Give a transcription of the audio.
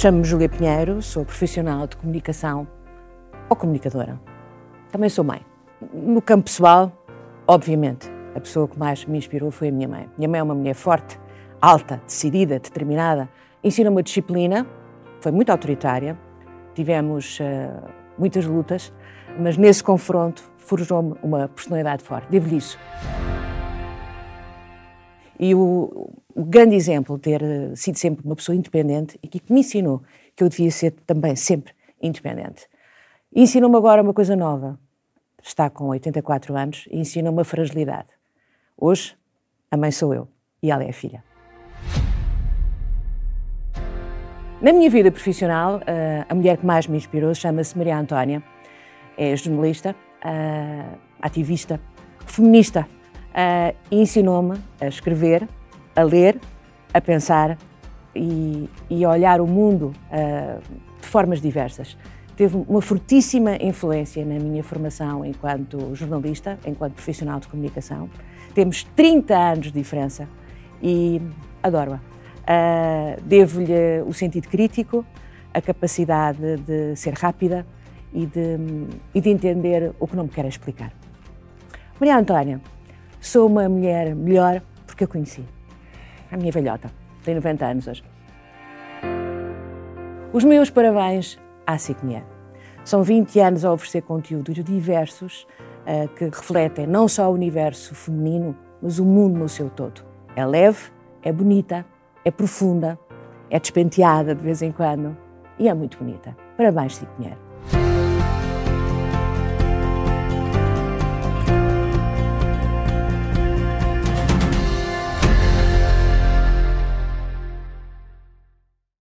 Chamo-me Júlia Pinheiro, sou profissional de comunicação ou comunicadora. Também sou mãe. No campo pessoal, obviamente, a pessoa que mais me inspirou foi a minha mãe. Minha mãe é uma mulher forte, alta, decidida, determinada. Ensina uma disciplina, foi muito autoritária. Tivemos uh, muitas lutas, mas nesse confronto forjou-me uma personalidade forte. Devo-lhe isso. E o, o, grande exemplo de ter eh, sido sempre uma pessoa independente e que me ensinou que eu devia ser também sempre independente. Ensinou-me agora uma coisa nova. Está com 84 anos e ensina-me a fragilidade. Hoje, a mãe sou eu e ela é a filha. Na minha vida profissional, eh, a mulher que mais me inspirou chama-se Maria Antónia. É jornalista, eh, ativista, feminista uh, ensinou-me a escrever, a ler, a pensar e, e a olhar o mundo uh, de formas diversas. Teve uma fortíssima influência na minha formação enquanto jornalista, enquanto profissional de comunicação. Temos 30 anos de diferença e adoro-a. Uh, Devo-lhe o sentido crítico, a capacidade de ser rápida e de, e de entender o que não me quer explicar. Maria Antónia Sou uma mulher melhor porque eu conheci. A minha velhota, tem 90 anos hoje. Os meus parabéns à Cicnier. São 20 anos a oferecer conteúdos diversos uh, que refletem não só o universo feminino, mas o mundo no seu todo. É leve, é bonita, é profunda, é despenteada de vez em quando e é muito bonita. Parabéns, Cicnier.